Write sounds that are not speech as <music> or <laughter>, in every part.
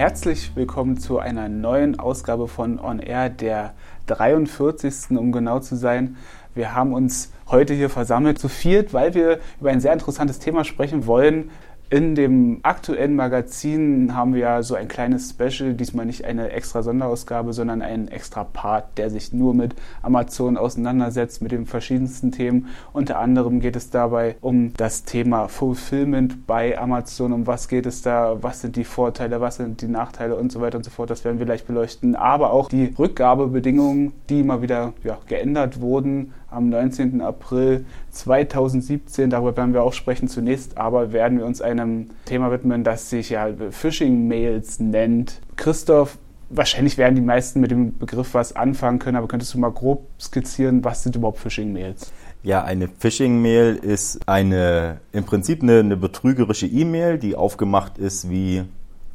Herzlich willkommen zu einer neuen Ausgabe von On Air, der 43. um genau zu sein. Wir haben uns heute hier versammelt zu viert, weil wir über ein sehr interessantes Thema sprechen wollen, in dem aktuellen Magazin haben wir ja so ein kleines Special, diesmal nicht eine extra Sonderausgabe, sondern einen extra Part, der sich nur mit Amazon auseinandersetzt, mit den verschiedensten Themen. Unter anderem geht es dabei um das Thema Fulfillment bei Amazon, um was geht es da, was sind die Vorteile, was sind die Nachteile und so weiter und so fort. Das werden wir gleich beleuchten. Aber auch die Rückgabebedingungen, die mal wieder ja, geändert wurden am 19. April 2017. Darüber werden wir auch sprechen zunächst, aber werden wir uns einem Thema widmen, das sich ja Phishing-Mails nennt. Christoph, wahrscheinlich werden die meisten mit dem Begriff was anfangen können, aber könntest du mal grob skizzieren, was sind überhaupt Phishing-Mails? Ja, eine Phishing-Mail ist eine, im Prinzip eine, eine betrügerische E-Mail, die aufgemacht ist wie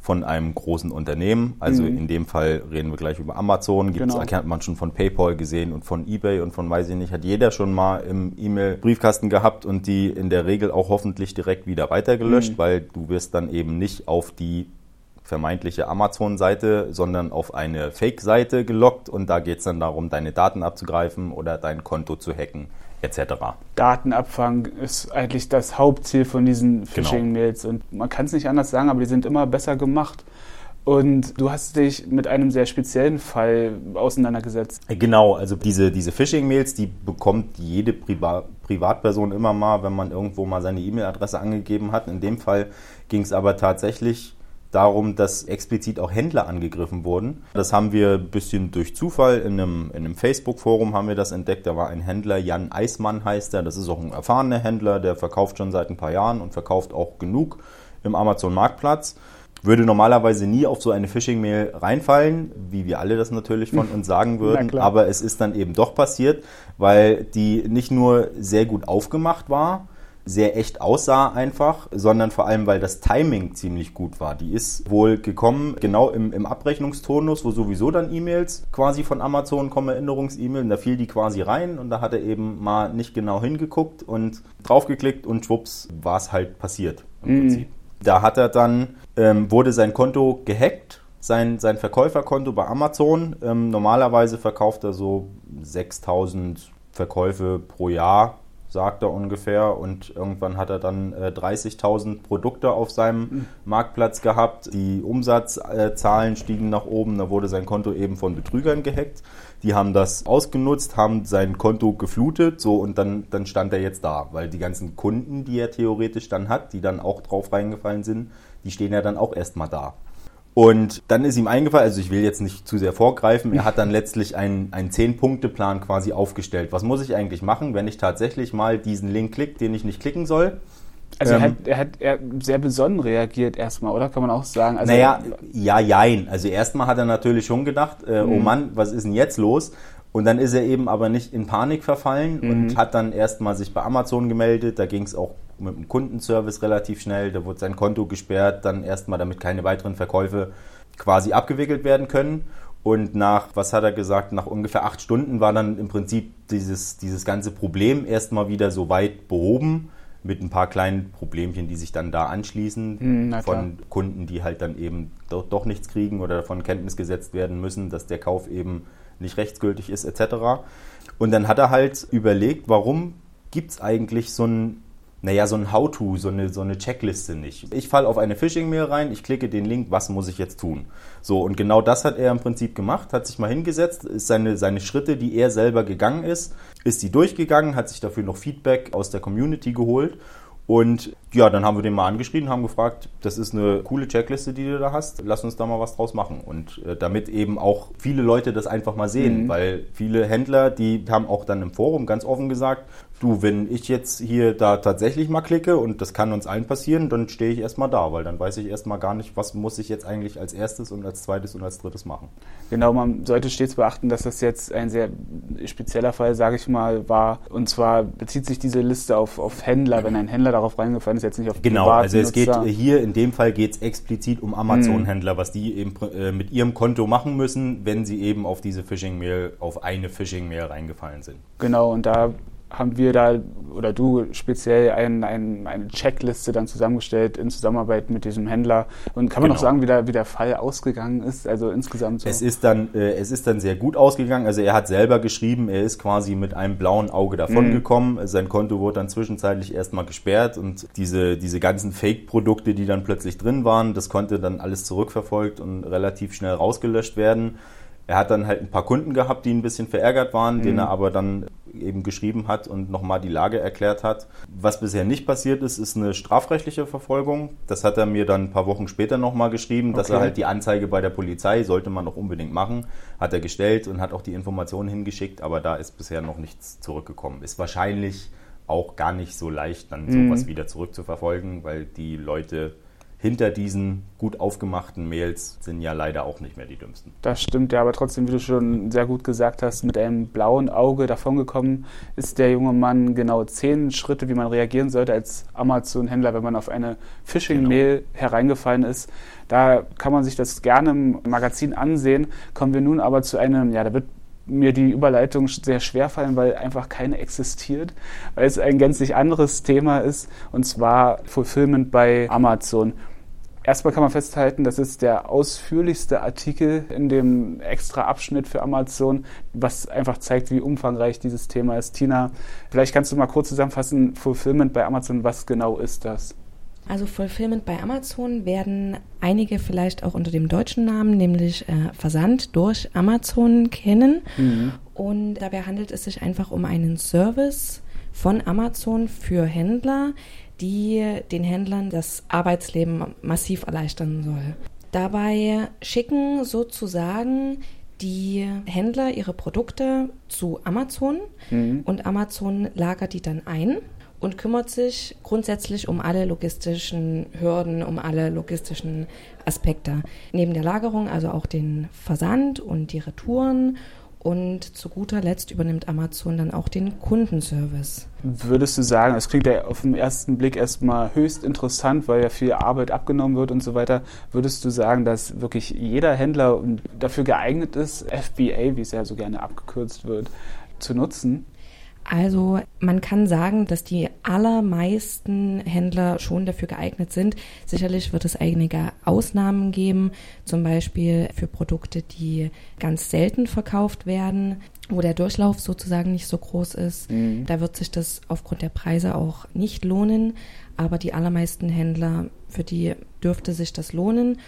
von einem großen Unternehmen. Also mhm. in dem Fall reden wir gleich über Amazon. Gibt's, genau. Hat man schon von PayPal gesehen und von eBay und von weiß ich nicht, hat jeder schon mal im E-Mail-Briefkasten gehabt und die in der Regel auch hoffentlich direkt wieder weitergelöscht, mhm. weil du wirst dann eben nicht auf die vermeintliche Amazon-Seite, sondern auf eine Fake-Seite gelockt und da geht es dann darum, deine Daten abzugreifen oder dein Konto zu hacken etc. Datenabfang ist eigentlich das Hauptziel von diesen genau. Phishing-Mails und man kann es nicht anders sagen, aber die sind immer besser gemacht. Und du hast dich mit einem sehr speziellen Fall auseinandergesetzt. Genau, also diese, diese Phishing-Mails, die bekommt jede Priva Privatperson immer mal, wenn man irgendwo mal seine E-Mail-Adresse angegeben hat. In dem Fall ging es aber tatsächlich darum, dass explizit auch Händler angegriffen wurden. Das haben wir ein bisschen durch Zufall in einem, in einem Facebook-Forum haben wir das entdeckt. Da war ein Händler, Jan Eismann heißt er. Das ist auch ein erfahrener Händler, der verkauft schon seit ein paar Jahren und verkauft auch genug im Amazon-Marktplatz. Würde normalerweise nie auf so eine Phishing-Mail reinfallen, wie wir alle das natürlich von uns sagen <laughs> würden. Aber es ist dann eben doch passiert, weil die nicht nur sehr gut aufgemacht war, sehr echt aussah einfach, sondern vor allem, weil das Timing ziemlich gut war. Die ist wohl gekommen, genau im, im Abrechnungstonus, wo sowieso dann E-Mails quasi von Amazon kommen, Erinnerungs-E-Mail, und da fiel die quasi rein und da hat er eben mal nicht genau hingeguckt und draufgeklickt und schwupps war es halt passiert im mhm. Prinzip. Da hat er dann, ähm, wurde sein Konto gehackt, sein, sein Verkäuferkonto bei Amazon. Ähm, normalerweise verkauft er so 6000 Verkäufe pro Jahr sagt er ungefähr. Und irgendwann hat er dann äh, 30.000 Produkte auf seinem mhm. Marktplatz gehabt. Die Umsatzzahlen stiegen nach oben. Da wurde sein Konto eben von Betrügern gehackt. Die haben das ausgenutzt, haben sein Konto geflutet, so und dann, dann stand er jetzt da, weil die ganzen Kunden, die er theoretisch dann hat, die dann auch drauf reingefallen sind, die stehen ja dann auch erstmal da. Und dann ist ihm eingefallen, also ich will jetzt nicht zu sehr vorgreifen, er hat dann letztlich einen, einen Zehn-Punkte-Plan quasi aufgestellt. Was muss ich eigentlich machen, wenn ich tatsächlich mal diesen Link klicke, den ich nicht klicken soll? Also ähm, er, hat, er hat er sehr besonnen reagiert erstmal, oder? Kann man auch sagen. Also naja, ja, jein. Also erstmal hat er natürlich schon gedacht, äh, oh mhm. oh Mann, was ist denn jetzt los? Und dann ist er eben aber nicht in Panik verfallen mhm. und hat dann erstmal sich bei Amazon gemeldet. Da ging es auch mit dem Kundenservice relativ schnell. Da wurde sein Konto gesperrt, dann erstmal, damit keine weiteren Verkäufe quasi abgewickelt werden können. Und nach, was hat er gesagt, nach ungefähr acht Stunden war dann im Prinzip dieses, dieses ganze Problem erstmal wieder so weit behoben mit ein paar kleinen Problemchen, die sich dann da anschließen mhm, von Kunden, die halt dann eben doch, doch nichts kriegen oder davon Kenntnis gesetzt werden müssen, dass der Kauf eben nicht rechtsgültig ist etc. Und dann hat er halt überlegt, warum gibt es eigentlich so ein, naja, so ein How-To, so eine, so eine Checkliste nicht. Ich falle auf eine Phishing-Mail rein, ich klicke den Link, was muss ich jetzt tun? So, und genau das hat er im Prinzip gemacht, hat sich mal hingesetzt, ist seine, seine Schritte, die er selber gegangen ist, ist die durchgegangen, hat sich dafür noch Feedback aus der Community geholt und ja, dann haben wir den mal angeschrieben, haben gefragt, das ist eine coole Checkliste, die du da hast, lass uns da mal was draus machen. Und äh, damit eben auch viele Leute das einfach mal sehen, mhm. weil viele Händler, die haben auch dann im Forum ganz offen gesagt, du, wenn ich jetzt hier da tatsächlich mal klicke und das kann uns allen passieren, dann stehe ich erstmal da, weil dann weiß ich erstmal gar nicht, was muss ich jetzt eigentlich als erstes und als zweites und als drittes machen. Genau, man sollte stets beachten, dass das jetzt ein sehr spezieller Fall, sage ich mal, war. Und zwar bezieht sich diese Liste auf, auf Händler, wenn ein Händler darauf reingefallen ist, jetzt nicht auf Genau, also es geht hier in dem Fall geht es explizit um Amazon-Händler, mhm. was die eben äh, mit ihrem Konto machen müssen, wenn sie eben auf diese Phishing-Mail, auf eine Phishing-Mail reingefallen sind. Genau, und da haben wir da oder du speziell ein, ein, eine Checkliste dann zusammengestellt in Zusammenarbeit mit diesem Händler. Und kann man genau. noch sagen, wie der, wie der Fall ausgegangen ist? Also insgesamt so? Es ist dann, äh, es ist dann sehr gut ausgegangen. Also er hat selber geschrieben, er ist quasi mit einem blauen Auge davongekommen. Mhm. Sein Konto wurde dann zwischenzeitlich erstmal gesperrt und diese, diese ganzen Fake-Produkte, die dann plötzlich drin waren, das konnte dann alles zurückverfolgt und relativ schnell rausgelöscht werden. Er hat dann halt ein paar Kunden gehabt, die ein bisschen verärgert waren, mhm. denen er aber dann eben geschrieben hat und nochmal die Lage erklärt hat. Was bisher nicht passiert ist, ist eine strafrechtliche Verfolgung. Das hat er mir dann ein paar Wochen später nochmal geschrieben, dass okay. er halt die Anzeige bei der Polizei, sollte man noch unbedingt machen, hat er gestellt und hat auch die Informationen hingeschickt, aber da ist bisher noch nichts zurückgekommen. Ist wahrscheinlich auch gar nicht so leicht, dann mhm. sowas wieder zurückzuverfolgen, weil die Leute hinter diesen gut aufgemachten Mails sind ja leider auch nicht mehr die dümmsten. Das stimmt ja, aber trotzdem, wie du schon sehr gut gesagt hast, mit einem blauen Auge davongekommen ist der junge Mann genau zehn Schritte, wie man reagieren sollte als Amazon-Händler, wenn man auf eine Phishing-Mail genau. hereingefallen ist. Da kann man sich das gerne im Magazin ansehen. Kommen wir nun aber zu einem, ja, da wird mir die Überleitung sehr schwer fallen, weil einfach keine existiert, weil es ein gänzlich anderes Thema ist, und zwar Fulfillment bei Amazon. Erstmal kann man festhalten, das ist der ausführlichste Artikel in dem extra Abschnitt für Amazon, was einfach zeigt, wie umfangreich dieses Thema ist. Tina, vielleicht kannst du mal kurz zusammenfassen, Fulfillment bei Amazon, was genau ist das? Also Fulfillment bei Amazon werden einige vielleicht auch unter dem deutschen Namen, nämlich äh, Versand durch Amazon kennen. Mhm. Und dabei handelt es sich einfach um einen Service von Amazon für Händler, die den Händlern das Arbeitsleben massiv erleichtern soll. Dabei schicken sozusagen die Händler ihre Produkte zu Amazon mhm. und Amazon lagert die dann ein und kümmert sich grundsätzlich um alle logistischen Hürden, um alle logistischen Aspekte. Neben der Lagerung also auch den Versand und die Retouren und zu guter Letzt übernimmt Amazon dann auch den Kundenservice. Würdest du sagen, es klingt ja auf den ersten Blick erstmal höchst interessant, weil ja viel Arbeit abgenommen wird und so weiter. Würdest du sagen, dass wirklich jeder Händler dafür geeignet ist, FBA, wie es ja so gerne abgekürzt wird, zu nutzen? Also man kann sagen, dass die allermeisten Händler schon dafür geeignet sind. Sicherlich wird es einige Ausnahmen geben, zum Beispiel für Produkte, die ganz selten verkauft werden, wo der Durchlauf sozusagen nicht so groß ist. Mhm. Da wird sich das aufgrund der Preise auch nicht lohnen. Aber die allermeisten Händler, für die dürfte sich das lohnen.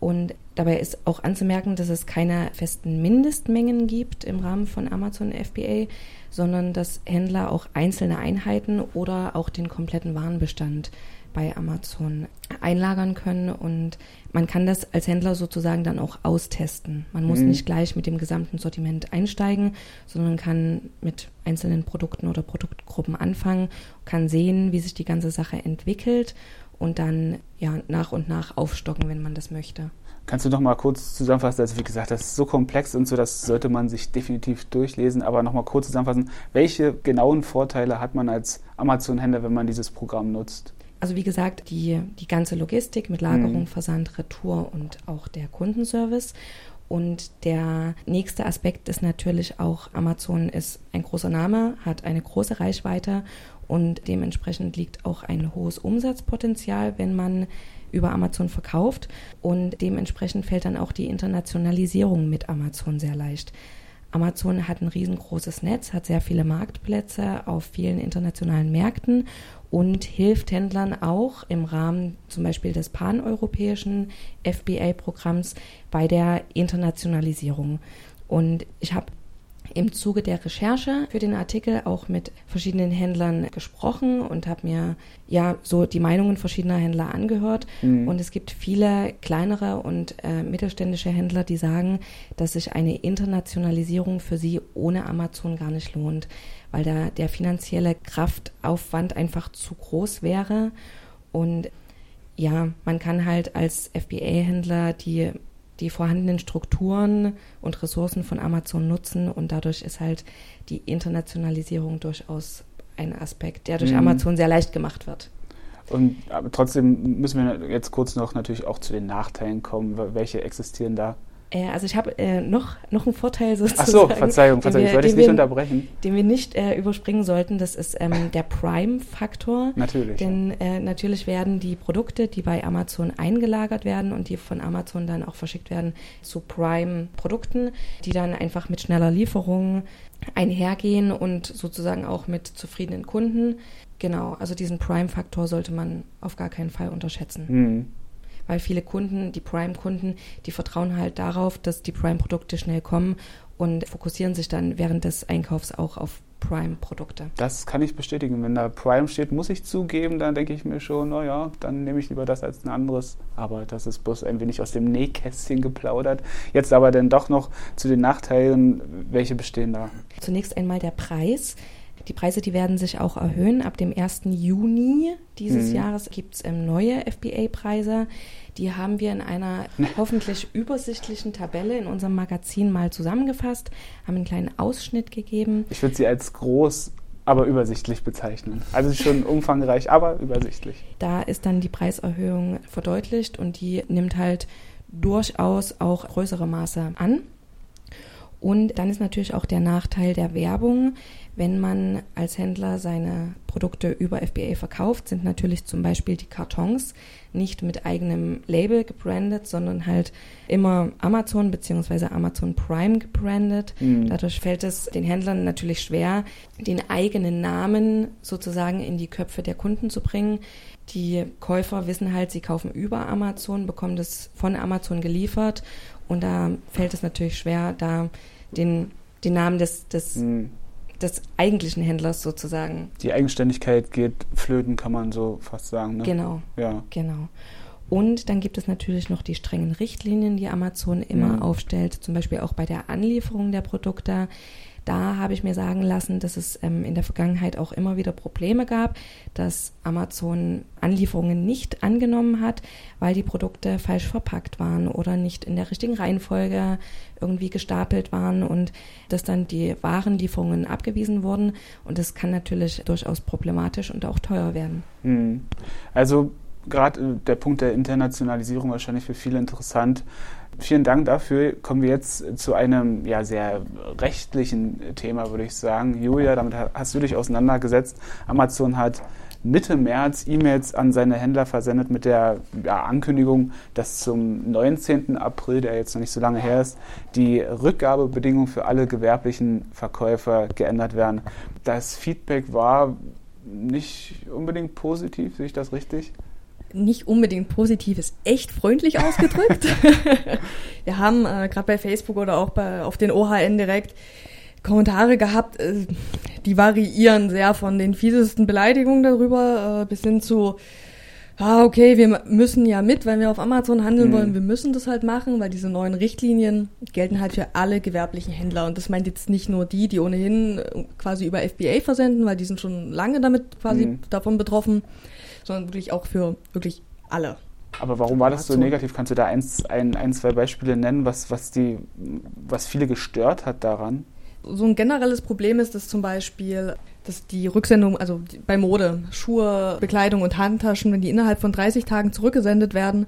Und dabei ist auch anzumerken, dass es keine festen Mindestmengen gibt im Rahmen von Amazon FBA, sondern dass Händler auch einzelne Einheiten oder auch den kompletten Warenbestand bei Amazon einlagern können und man kann das als Händler sozusagen dann auch austesten. Man muss mhm. nicht gleich mit dem gesamten Sortiment einsteigen, sondern kann mit einzelnen Produkten oder Produktgruppen anfangen, kann sehen, wie sich die ganze Sache entwickelt und dann ja nach und nach aufstocken, wenn man das möchte. Kannst du noch mal kurz zusammenfassen? Also wie gesagt, das ist so komplex und so, das sollte man sich definitiv durchlesen. Aber noch mal kurz zusammenfassen: Welche genauen Vorteile hat man als Amazon-Händler, wenn man dieses Programm nutzt? Also wie gesagt, die, die ganze Logistik mit Lagerung, mhm. Versand, Retour und auch der Kundenservice. Und der nächste Aspekt ist natürlich auch, Amazon ist ein großer Name, hat eine große Reichweite und dementsprechend liegt auch ein hohes Umsatzpotenzial, wenn man über Amazon verkauft. Und dementsprechend fällt dann auch die Internationalisierung mit Amazon sehr leicht. Amazon hat ein riesengroßes Netz, hat sehr viele Marktplätze auf vielen internationalen Märkten und hilft Händlern auch im Rahmen zum Beispiel des paneuropäischen FBA-Programms bei der Internationalisierung. Und ich habe im Zuge der Recherche für den Artikel auch mit verschiedenen Händlern gesprochen und habe mir ja so die Meinungen verschiedener Händler angehört. Mhm. Und es gibt viele kleinere und äh, mittelständische Händler, die sagen, dass sich eine Internationalisierung für sie ohne Amazon gar nicht lohnt, weil da der finanzielle Kraftaufwand einfach zu groß wäre. Und ja, man kann halt als FBA-Händler die die vorhandenen Strukturen und Ressourcen von Amazon nutzen und dadurch ist halt die Internationalisierung durchaus ein Aspekt, der durch mhm. Amazon sehr leicht gemacht wird. Und aber trotzdem müssen wir jetzt kurz noch natürlich auch zu den Nachteilen kommen. Welche existieren da? Äh, also ich habe äh, noch, noch einen Vorteil sozusagen. Ach so, Verzeihung, Verzeihung, ich wollte dich nicht unterbrechen. Den wir nicht äh, überspringen sollten, das ist ähm, der Prime-Faktor. Natürlich. Denn äh, natürlich werden die Produkte, die bei Amazon eingelagert werden und die von Amazon dann auch verschickt werden, zu Prime-Produkten, die dann einfach mit schneller Lieferung einhergehen und sozusagen auch mit zufriedenen Kunden. Genau, also diesen Prime-Faktor sollte man auf gar keinen Fall unterschätzen. Mhm weil viele Kunden, die Prime-Kunden, die vertrauen halt darauf, dass die Prime-Produkte schnell kommen und fokussieren sich dann während des Einkaufs auch auf Prime-Produkte. Das kann ich bestätigen. Wenn da Prime steht, muss ich zugeben, dann denke ich mir schon, naja, dann nehme ich lieber das als ein anderes. Aber das ist bloß ein wenig aus dem Nähkästchen geplaudert. Jetzt aber dann doch noch zu den Nachteilen. Welche bestehen da? Zunächst einmal der Preis. Die Preise, die werden sich auch erhöhen. Ab dem 1. Juni dieses mhm. Jahres gibt es ähm, neue FBA-Preise. Die haben wir in einer <laughs> hoffentlich übersichtlichen Tabelle in unserem Magazin mal zusammengefasst, haben einen kleinen Ausschnitt gegeben. Ich würde sie als groß aber übersichtlich bezeichnen. Also schon <laughs> umfangreich, aber übersichtlich. Da ist dann die Preiserhöhung verdeutlicht und die nimmt halt durchaus auch größere Maße an. Und dann ist natürlich auch der Nachteil der Werbung. Wenn man als Händler seine Produkte über FBA verkauft, sind natürlich zum Beispiel die Kartons nicht mit eigenem Label gebrandet, sondern halt immer Amazon bzw. Amazon Prime gebrandet. Mhm. Dadurch fällt es den Händlern natürlich schwer, den eigenen Namen sozusagen in die Köpfe der Kunden zu bringen. Die Käufer wissen halt, sie kaufen über Amazon, bekommen das von Amazon geliefert und da fällt es natürlich schwer, da den, den Namen des, des mhm des eigentlichen Händlers sozusagen. Die Eigenständigkeit geht flöten, kann man so fast sagen. Ne? Genau. Ja. Genau. Und dann gibt es natürlich noch die strengen Richtlinien, die Amazon immer mhm. aufstellt, zum Beispiel auch bei der Anlieferung der Produkte. Da habe ich mir sagen lassen, dass es ähm, in der Vergangenheit auch immer wieder Probleme gab, dass Amazon Anlieferungen nicht angenommen hat, weil die Produkte falsch verpackt waren oder nicht in der richtigen Reihenfolge irgendwie gestapelt waren und dass dann die Warenlieferungen abgewiesen wurden. Und das kann natürlich durchaus problematisch und auch teuer werden. Hm. Also gerade äh, der Punkt der Internationalisierung wahrscheinlich für viele interessant. Vielen Dank dafür. Kommen wir jetzt zu einem ja, sehr rechtlichen Thema, würde ich sagen. Julia, damit hast du dich auseinandergesetzt. Amazon hat Mitte März E-Mails an seine Händler versendet mit der ja, Ankündigung, dass zum 19. April, der jetzt noch nicht so lange her ist, die Rückgabebedingungen für alle gewerblichen Verkäufer geändert werden. Das Feedback war nicht unbedingt positiv, sehe ich das richtig? Nicht unbedingt positiv ist, echt freundlich <laughs> ausgedrückt. <laughs> wir haben äh, gerade bei Facebook oder auch bei, auf den OHN direkt Kommentare gehabt, äh, die variieren sehr von den fiesesten Beleidigungen darüber äh, bis hin zu, ah, okay, wir müssen ja mit, weil wir auf Amazon handeln mhm. wollen, wir müssen das halt machen, weil diese neuen Richtlinien gelten halt für alle gewerblichen Händler. Und das meint jetzt nicht nur die, die ohnehin äh, quasi über FBA versenden, weil die sind schon lange damit quasi mhm. davon betroffen, sondern wirklich auch für wirklich alle. Aber warum war das so negativ? Kannst du da eins, ein, ein, zwei Beispiele nennen, was, was, die, was viele gestört hat daran? So ein generelles Problem ist, dass zum Beispiel dass die Rücksendung, also bei Mode, Schuhe, Bekleidung und Handtaschen, wenn die innerhalb von 30 Tagen zurückgesendet werden,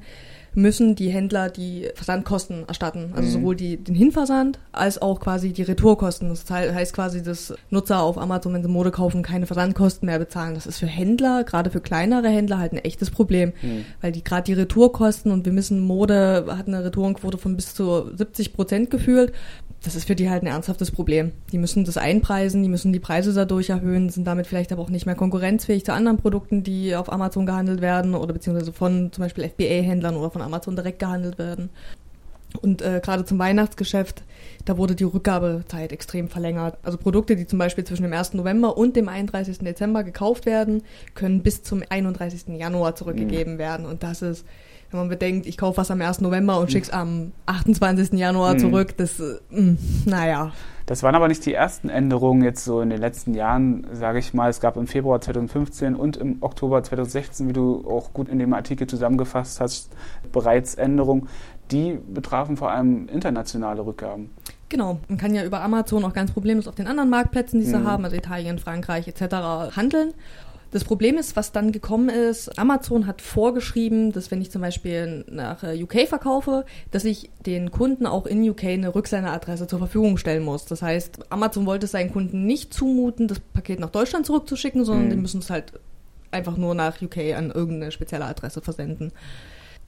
müssen die Händler die Versandkosten erstatten. Also mhm. sowohl die, den Hinversand als auch quasi die Retourkosten. Das heißt quasi, dass Nutzer auf Amazon, wenn sie Mode kaufen, keine Versandkosten mehr bezahlen. Das ist für Händler, gerade für kleinere Händler, halt ein echtes Problem. Mhm. Weil die gerade die Retourkosten und wir wissen, Mode hat eine Retourenquote von bis zu 70 Prozent gefühlt. Das ist für die halt ein ernsthaftes Problem. Die müssen das einpreisen, die müssen die Preise dadurch erhöhen, sind damit vielleicht aber auch nicht mehr konkurrenzfähig zu anderen Produkten, die auf Amazon gehandelt werden oder beziehungsweise von zum Beispiel FBA-Händlern oder von von Amazon direkt gehandelt werden. Und äh, gerade zum Weihnachtsgeschäft, da wurde die Rückgabezeit extrem verlängert. Also Produkte, die zum Beispiel zwischen dem 1. November und dem 31. Dezember gekauft werden, können bis zum 31. Januar zurückgegeben mhm. werden. Und das ist, wenn man bedenkt, ich kaufe was am 1. November und mhm. schick's am 28. Januar mhm. zurück, das, äh, mh, naja. Das waren aber nicht die ersten Änderungen jetzt so in den letzten Jahren, sage ich mal. Es gab im Februar 2015 und im Oktober 2016, wie du auch gut in dem Artikel zusammengefasst hast, bereits Änderungen. Die betrafen vor allem internationale Rückgaben. Genau, man kann ja über Amazon auch ganz problemlos auf den anderen Marktplätzen, die sie mhm. haben, also Italien, Frankreich etc., handeln. Das Problem ist, was dann gekommen ist, Amazon hat vorgeschrieben, dass wenn ich zum Beispiel nach äh, UK verkaufe, dass ich den Kunden auch in UK eine Rücksenderadresse zur Verfügung stellen muss. Das heißt, Amazon wollte es seinen Kunden nicht zumuten, das Paket nach Deutschland zurückzuschicken, sondern mhm. die müssen es halt einfach nur nach UK an irgendeine spezielle Adresse versenden.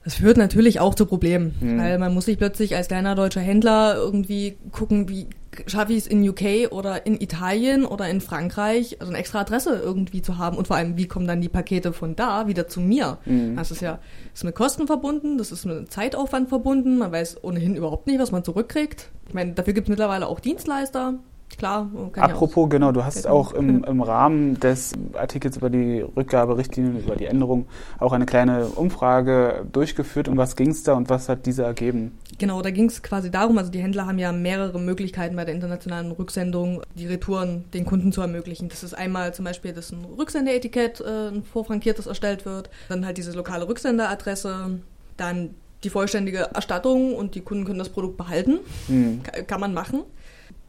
Das führt natürlich auch zu Problemen, mhm. weil man muss sich plötzlich als kleiner deutscher Händler irgendwie gucken, wie schaffe ich es in UK oder in Italien oder in Frankreich, also eine extra Adresse irgendwie zu haben und vor allem, wie kommen dann die Pakete von da wieder zu mir? Mhm. Das ist ja das ist mit Kosten verbunden, das ist mit Zeitaufwand verbunden, man weiß ohnehin überhaupt nicht, was man zurückkriegt. Ich meine, dafür gibt es mittlerweile auch Dienstleister, Klar. Apropos, genau, du hast auch im, im, Rahmen des Artikels über die Rückgaberichtlinien, über die Änderung auch eine kleine Umfrage durchgeführt. Um was ging es da und was hat diese ergeben? Genau, da ging es quasi darum, also die Händler haben ja mehrere Möglichkeiten bei der internationalen Rücksendung, die Retouren den Kunden zu ermöglichen. Das ist einmal zum Beispiel, dass ein Rücksendeetikett, äh, ein vorfrankiertes erstellt wird, dann halt diese lokale Rücksenderadresse, dann die vollständige Erstattung und die Kunden können das Produkt behalten. Mhm. Kann man machen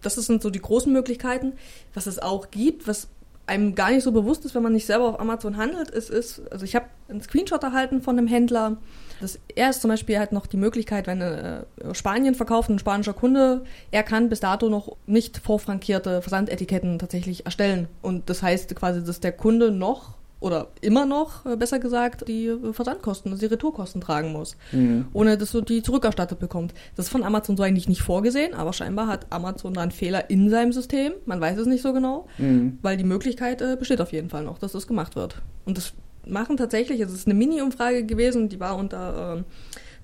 das sind so die großen Möglichkeiten. Was es auch gibt, was einem gar nicht so bewusst ist, wenn man nicht selber auf Amazon handelt, ist, ist also ich habe einen Screenshot erhalten von einem Händler. Das, er ist zum Beispiel halt noch die Möglichkeit, wenn er äh, Spanien verkauft, ein spanischer Kunde, er kann bis dato noch nicht vorfrankierte Versandetiketten tatsächlich erstellen. Und das heißt quasi, dass der Kunde noch oder immer noch, äh, besser gesagt, die äh, Versandkosten, also die Retourkosten tragen muss, mhm. ohne dass du die zurückerstattet bekommst. Das ist von Amazon so eigentlich nicht vorgesehen, aber scheinbar hat Amazon da einen Fehler in seinem System. Man weiß es nicht so genau, mhm. weil die Möglichkeit äh, besteht auf jeden Fall noch, dass das gemacht wird. Und das machen tatsächlich, es ist eine Mini-Umfrage gewesen, die war unter äh,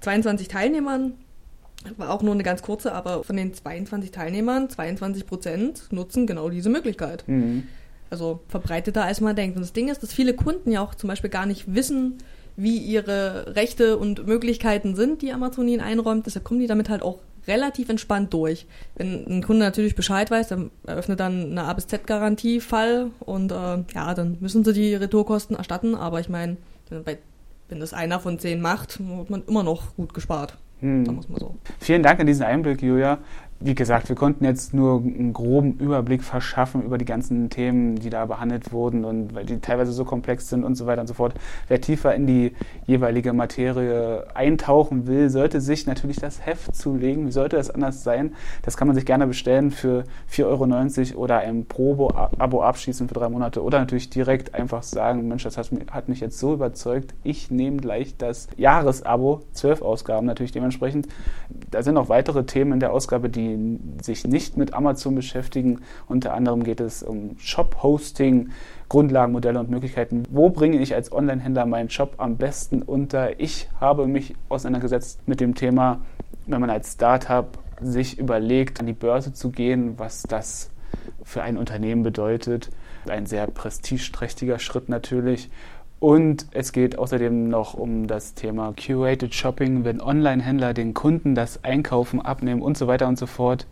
22 Teilnehmern war auch nur eine ganz kurze, aber von den 22 Teilnehmern, 22 Prozent nutzen genau diese Möglichkeit. Mhm also verbreiteter, als man denkt. Und das Ding ist, dass viele Kunden ja auch zum Beispiel gar nicht wissen, wie ihre Rechte und Möglichkeiten sind, die Amazon ihnen einräumt. Deshalb kommen die damit halt auch relativ entspannt durch. Wenn ein Kunde natürlich Bescheid weiß, dann eröffnet dann eine A bis Z Garantiefall und äh, ja, dann müssen sie die Retourkosten erstatten. Aber ich meine, wenn das einer von zehn macht, wird man immer noch gut gespart. Hm. So. Vielen Dank an diesen Einblick, Julia wie gesagt, wir konnten jetzt nur einen groben Überblick verschaffen über die ganzen Themen, die da behandelt wurden und weil die teilweise so komplex sind und so weiter und so fort. Wer tiefer in die jeweilige Materie eintauchen will, sollte sich natürlich das Heft zulegen. Wie sollte das anders sein? Das kann man sich gerne bestellen für 4,90 Euro oder ein Probo-Abo abschließen für drei Monate oder natürlich direkt einfach sagen, Mensch, das hat mich jetzt so überzeugt, ich nehme gleich das Jahresabo, zwölf Ausgaben natürlich dementsprechend. Da sind noch weitere Themen in der Ausgabe, die sich nicht mit Amazon beschäftigen. Unter anderem geht es um Shop-Hosting, Grundlagenmodelle und Möglichkeiten. Wo bringe ich als Online-Händler meinen Shop am besten unter? Ich habe mich auseinandergesetzt mit dem Thema, wenn man als Startup sich überlegt, an die Börse zu gehen, was das für ein Unternehmen bedeutet. Ein sehr prestigeträchtiger Schritt natürlich. Und es geht außerdem noch um das Thema Curated Shopping, wenn Online-Händler den Kunden das Einkaufen abnehmen und so weiter und so fort.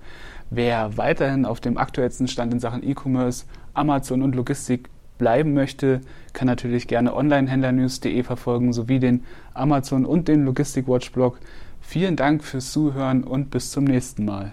Wer weiterhin auf dem aktuellsten Stand in Sachen E-Commerce, Amazon und Logistik bleiben möchte, kann natürlich gerne onlinehändlernews.de verfolgen sowie den Amazon und den Logistik Watch Blog. Vielen Dank fürs Zuhören und bis zum nächsten Mal.